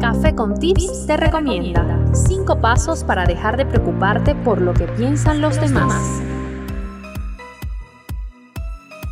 Café con Tips te recomienda 5 pasos para dejar de preocuparte por lo que piensan los demás.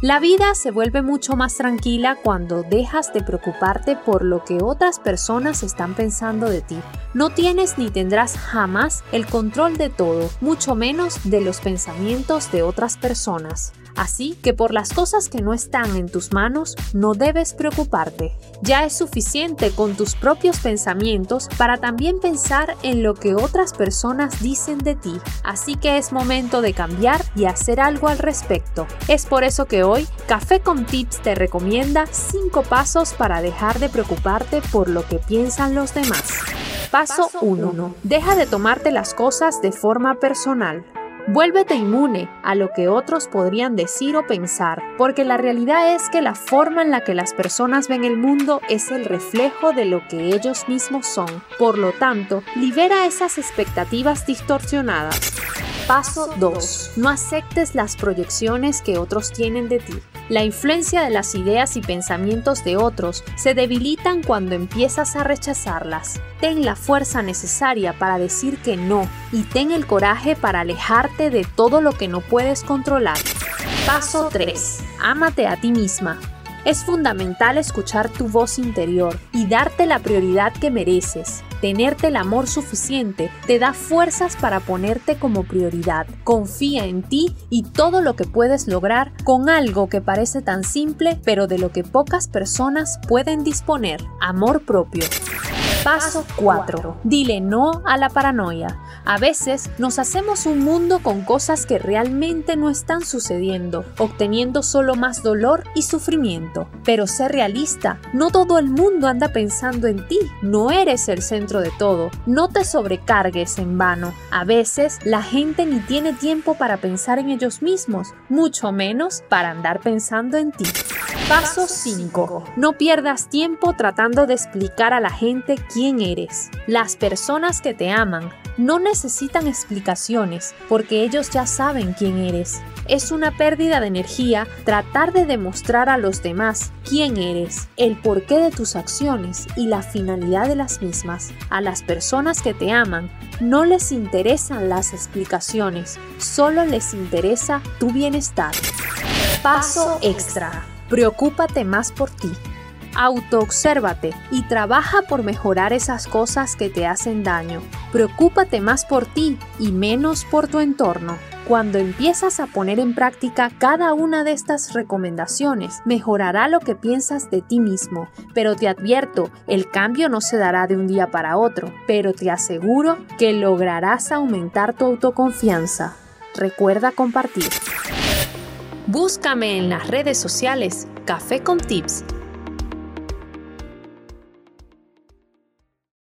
La vida se vuelve mucho más tranquila cuando dejas de preocuparte por lo que otras personas están pensando de ti. No tienes ni tendrás jamás el control de todo, mucho menos de los pensamientos de otras personas. Así que por las cosas que no están en tus manos no debes preocuparte. Ya es suficiente con tus propios pensamientos para también pensar en lo que otras personas dicen de ti. Así que es momento de cambiar y hacer algo al respecto. Es por eso que hoy Café con Tips te recomienda 5 pasos para dejar de preocuparte por lo que piensan los demás. Paso 1. Deja de tomarte las cosas de forma personal. Vuélvete inmune a lo que otros podrían decir o pensar, porque la realidad es que la forma en la que las personas ven el mundo es el reflejo de lo que ellos mismos son. Por lo tanto, libera esas expectativas distorsionadas. Paso 2. No aceptes las proyecciones que otros tienen de ti. La influencia de las ideas y pensamientos de otros se debilitan cuando empiezas a rechazarlas. Ten la fuerza necesaria para decir que no y ten el coraje para alejarte de todo lo que no puedes controlar. Paso 3. Ámate a ti misma. Es fundamental escuchar tu voz interior y darte la prioridad que mereces. Tenerte el amor suficiente te da fuerzas para ponerte como prioridad. Confía en ti y todo lo que puedes lograr con algo que parece tan simple pero de lo que pocas personas pueden disponer. Amor propio. Paso 4. Dile no a la paranoia. A veces nos hacemos un mundo con cosas que realmente no están sucediendo, obteniendo solo más dolor y sufrimiento. Pero sé realista, no todo el mundo anda pensando en ti, no eres el centro de todo, no te sobrecargues en vano. A veces la gente ni tiene tiempo para pensar en ellos mismos, mucho menos para andar pensando en ti. Paso 5. No pierdas tiempo tratando de explicar a la gente quién eres. Las personas que te aman no necesitan explicaciones porque ellos ya saben quién eres. Es una pérdida de energía tratar de demostrar a los demás quién eres, el porqué de tus acciones y la finalidad de las mismas. A las personas que te aman no les interesan las explicaciones, solo les interesa tu bienestar. Paso extra. Preocúpate más por ti. Autoobsérvate y trabaja por mejorar esas cosas que te hacen daño. Preocúpate más por ti y menos por tu entorno. Cuando empiezas a poner en práctica cada una de estas recomendaciones, mejorará lo que piensas de ti mismo. Pero te advierto, el cambio no se dará de un día para otro, pero te aseguro que lograrás aumentar tu autoconfianza. Recuerda compartir. Búscame en las redes sociales Café con Tips